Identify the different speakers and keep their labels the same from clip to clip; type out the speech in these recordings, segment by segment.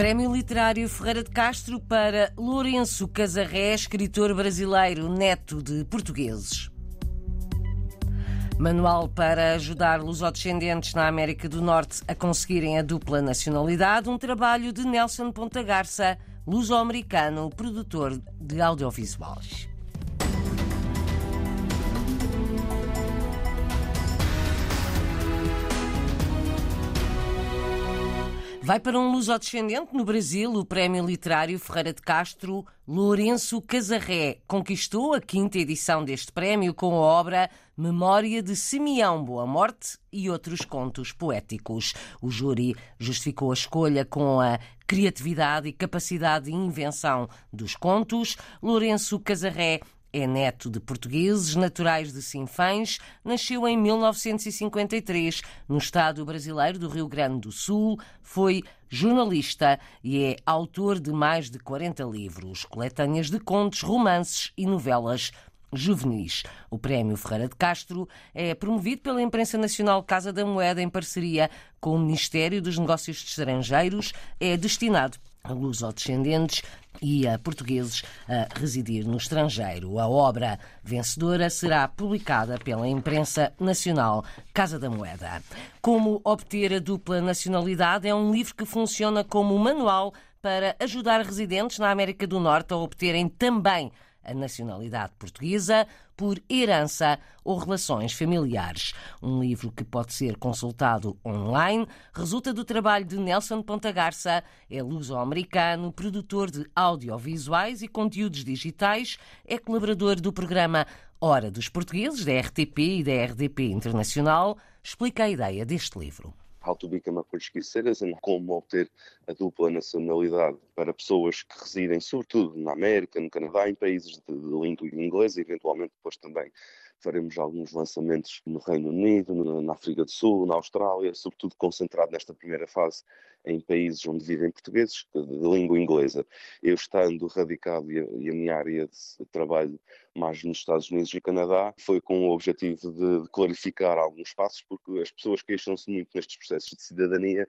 Speaker 1: Prémio Literário Ferreira de Castro para Lourenço Casarré, escritor brasileiro, neto de portugueses. Manual para ajudar lusodescendentes na América do Norte a conseguirem a dupla nacionalidade, um trabalho de Nelson Ponta Garça, luso-americano, produtor de audiovisuais. Vai para um luso-descendente no Brasil o Prémio Literário Ferreira de Castro Lourenço Casarré. Conquistou a quinta edição deste prémio com a obra Memória de Simeão Boa Morte e outros contos poéticos. O júri justificou a escolha com a criatividade e capacidade de invenção dos contos. Lourenço Casarré é neto de portugueses naturais de Sinfãs, nasceu em 1953 no estado brasileiro do Rio Grande do Sul, foi jornalista e é autor de mais de 40 livros, coletâneas de contos, romances e novelas juvenis. O Prémio Ferreira de Castro é promovido pela Imprensa Nacional Casa da Moeda em parceria com o Ministério dos Negócios Estrangeiros. É destinado luso-descendentes e a portugueses a residir no estrangeiro. A obra vencedora será publicada pela imprensa nacional Casa da Moeda. Como obter a dupla nacionalidade é um livro que funciona como manual para ajudar residentes na América do Norte a obterem também a nacionalidade portuguesa por herança ou relações familiares. Um livro que pode ser consultado online, resulta do trabalho de Nelson Pontagarça, é luso-americano, produtor de audiovisuais e conteúdos digitais, é colaborador do programa Hora dos Portugueses, da RTP e da RDP Internacional. Explica a ideia deste livro.
Speaker 2: How to Become a Portuguese Citizen, como obter a dupla nacionalidade para pessoas que residem, sobretudo na América, no Canadá, em países de, língua inglesa, e eventualmente depois também faremos alguns lançamentos no Reino Unido, na África do Sul, na Austrália, sobretudo concentrado nesta primeira fase em países onde vivem portugueses de língua inglesa. Eu estando radicado e a, minha área de trabalho mais nos Estados Unidos e Canadá, foi com o objetivo de, de clarificar alguns passos, porque as pessoas queixam-se muito nestes processos de cidadania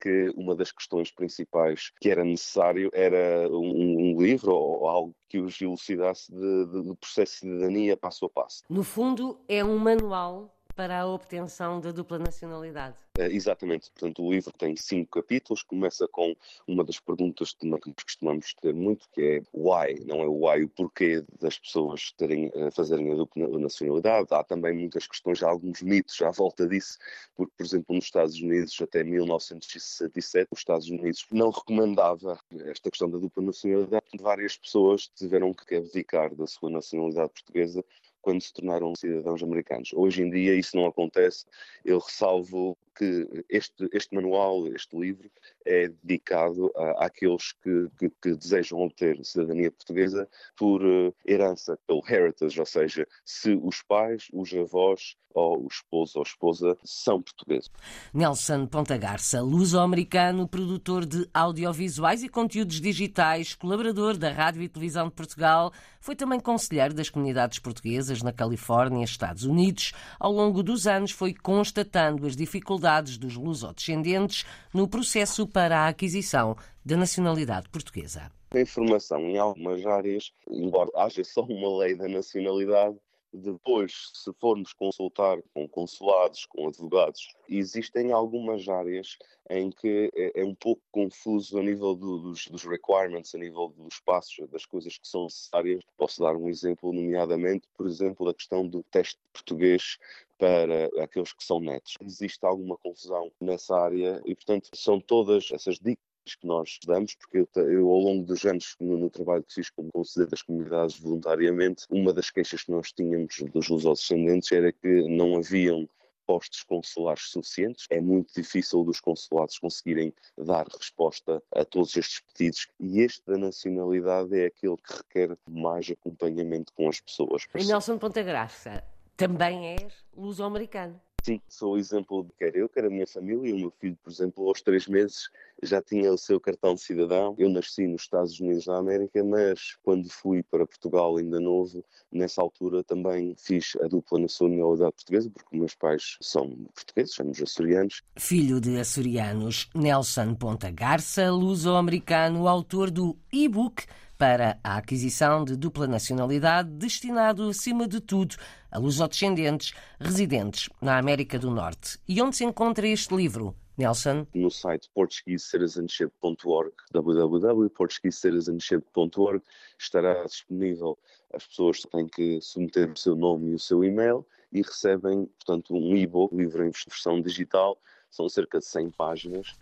Speaker 2: que uma das questões principais que era necessário era um, um livro ou algo que os elucidasse do processo de cidadania passo a passo.
Speaker 1: No fundo, é um manual para a obtenção da dupla nacionalidade.
Speaker 2: É, exatamente. Portanto, o livro tem cinco capítulos. Começa com uma das perguntas que nós costumamos ter muito, que é why. Não é o why, o porquê das pessoas terem, eh, fazerem a dupla nacionalidade. Há também muitas questões, há alguns mitos à volta disso, porque, por exemplo, nos Estados Unidos, até 1967, os Estados Unidos não recomendava esta questão da dupla nacionalidade. Várias pessoas tiveram que abdicar da sua nacionalidade portuguesa quando se tornaram cidadãos americanos. Hoje em dia isso não acontece. Eu ressalvo que este, este manual, este livro, é dedicado a, àqueles que, que, que, desejam obter cidadania portuguesa por uh, herança, pelo heritage, ou seja, se os pais, os avós ou o esposo ou esposa são portugueses.
Speaker 1: Nelson Pontagarça, luso-americano, produtor de audiovisuais e conteúdos digitais, colaborador da Rádio e Televisão de Portugal, foi também conselheiro das comunidades portuguesas na Califórnia, Estados Unidos. Ao longo dos anos foi constatando as dificuldades dificuldades dos lusodescendentes no processo para a aquisição da nacionalidade portuguesa.
Speaker 2: A informação em algumas áreas, embora haja só uma lei da nacionalidade, depois, se formos consultar com consulados, com advogados, existem algumas áreas em que é, é um pouco confuso a nível do, dos, dos, requirements, a nível dos passos, das coisas que são necessárias. Posso dar um exemplo, nomeadamente, por exemplo, da questão do teste de português para aqueles que são netos. Existe alguma confusão nessa área e, portanto, são todas essas dicas que nós damos, porque eu, eu, ao longo dos anos, no, no, trabalho que fiz como conselheiro das comunidades voluntariamente, uma das queixas que nós tínhamos dos lusodescendentes era que não haviam postos consulares suficientes. É muito difícil dos consulados conseguirem dar resposta a todos estes pedidos e este da nacionalidade é aquele que requer mais acompanhamento com as pessoas.
Speaker 1: E Nelson Ponta Graça, também és luso-americano.
Speaker 2: Sim, sou o exemplo de quer eu, quer a minha família. O meu filho, por exemplo, aos três meses já tinha o seu cartão de cidadão. Eu nasci nos Estados Unidos da América, mas quando fui para Portugal ainda novo, nessa altura também fiz a dupla nacionalidade portuguesa, porque meus pais são portugueses, somos açorianos.
Speaker 1: Filho de açorianos, Nelson Ponta Garça, luso-americano, autor do e-book para a aquisição de dupla nacionalidade, destinado, acima de tudo, a lusodescendentes residentes na América do Norte. E onde se encontra este livro? Nelson?
Speaker 2: No site portuguesecitizenship.org, www.portuguesecitizenship.org, estará disponível. As pessoas têm que submeter o seu nome e o seu e-mail e recebem, portanto, um e-book, livro em versão digital, são cerca de 100 páginas.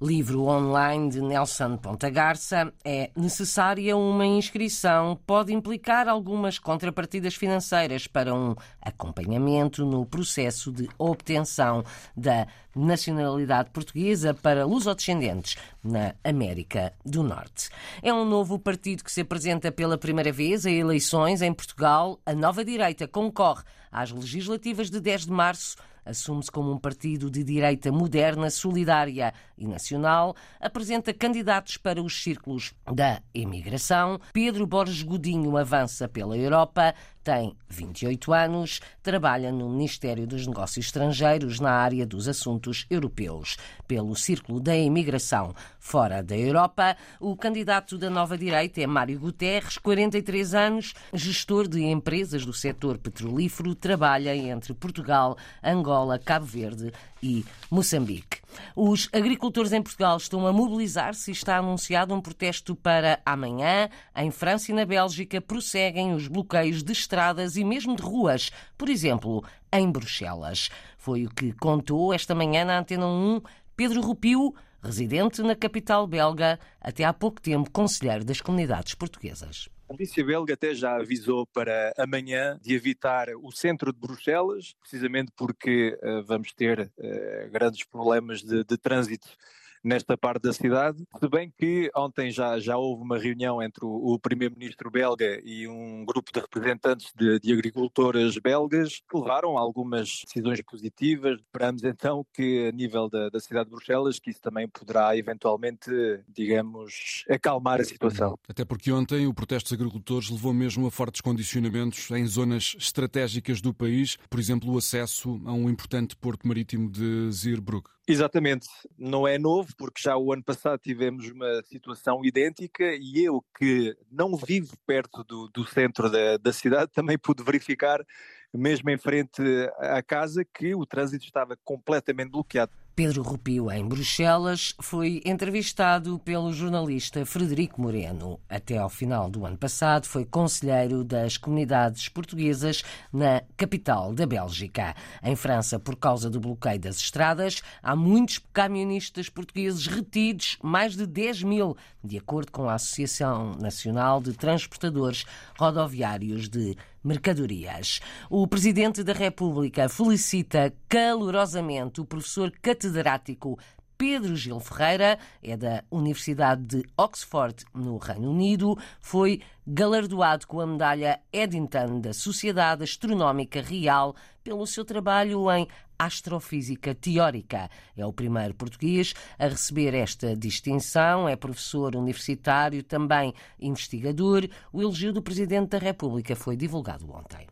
Speaker 1: Livro online de Nelson Ponta Garça. É necessária uma inscrição. Pode implicar algumas contrapartidas financeiras para um acompanhamento no processo de obtenção da nacionalidade portuguesa para lusodescendentes na América do Norte. É um novo partido que se apresenta pela primeira vez a eleições em Portugal. A Nova Direita concorre às legislativas de 10 de março assume-se como um partido de direita moderna, solidária e nacional, apresenta candidatos para os círculos da imigração. Pedro Borges Godinho avança pela Europa, tem 28 anos, trabalha no Ministério dos Negócios Estrangeiros na área dos assuntos europeus. Pelo Círculo da Imigração fora da Europa, o candidato da nova direita é Mário Guterres, 43 anos, gestor de empresas do setor petrolífero, trabalha entre Portugal, Angola, Cabo Verde e Moçambique. Os agricultores em Portugal estão a mobilizar-se e está anunciado um protesto para amanhã. Em França e na Bélgica prosseguem os bloqueios de estradas e mesmo de ruas, por exemplo, em Bruxelas. Foi o que contou esta manhã na Antena 1 Pedro Rupio, residente na capital belga, até há pouco tempo conselheiro das comunidades portuguesas.
Speaker 3: A polícia belga até já avisou para amanhã de evitar o centro de Bruxelas, precisamente porque uh, vamos ter uh, grandes problemas de, de trânsito nesta parte da cidade. Se bem que ontem já, já houve uma reunião entre o, o primeiro-ministro belga e um grupo de representantes de, de agricultoras belgas que levaram algumas decisões positivas. Esperamos então que a nível da, da cidade de Bruxelas que isso também poderá eventualmente, digamos, acalmar a situação.
Speaker 4: Até porque ontem o protesto dos agricultores levou mesmo a fortes condicionamentos em zonas estratégicas do país, por exemplo, o acesso a um importante porto marítimo de Zeebrugge.
Speaker 3: Exatamente, não é novo, porque já o ano passado tivemos uma situação idêntica e eu, que não vivo perto do, do centro da, da cidade, também pude verificar, mesmo em frente à casa, que o trânsito estava completamente bloqueado.
Speaker 1: Pedro Rupio, em Bruxelas, foi entrevistado pelo jornalista Frederico Moreno. Até ao final do ano passado, foi conselheiro das comunidades portuguesas na capital da Bélgica. Em França, por causa do bloqueio das estradas, há muitos camionistas portugueses retidos, mais de 10 mil, de acordo com a Associação Nacional de Transportadores Rodoviários de mercadorias. O Presidente da República felicita calorosamente o professor catedrático Pedro Gil Ferreira, é da Universidade de Oxford, no Reino Unido, foi galardoado com a medalha Eddington da Sociedade Astronómica Real pelo seu trabalho em astrofísica teórica. É o primeiro português a receber esta distinção, é professor universitário, também investigador. O elogio do Presidente da República foi divulgado ontem.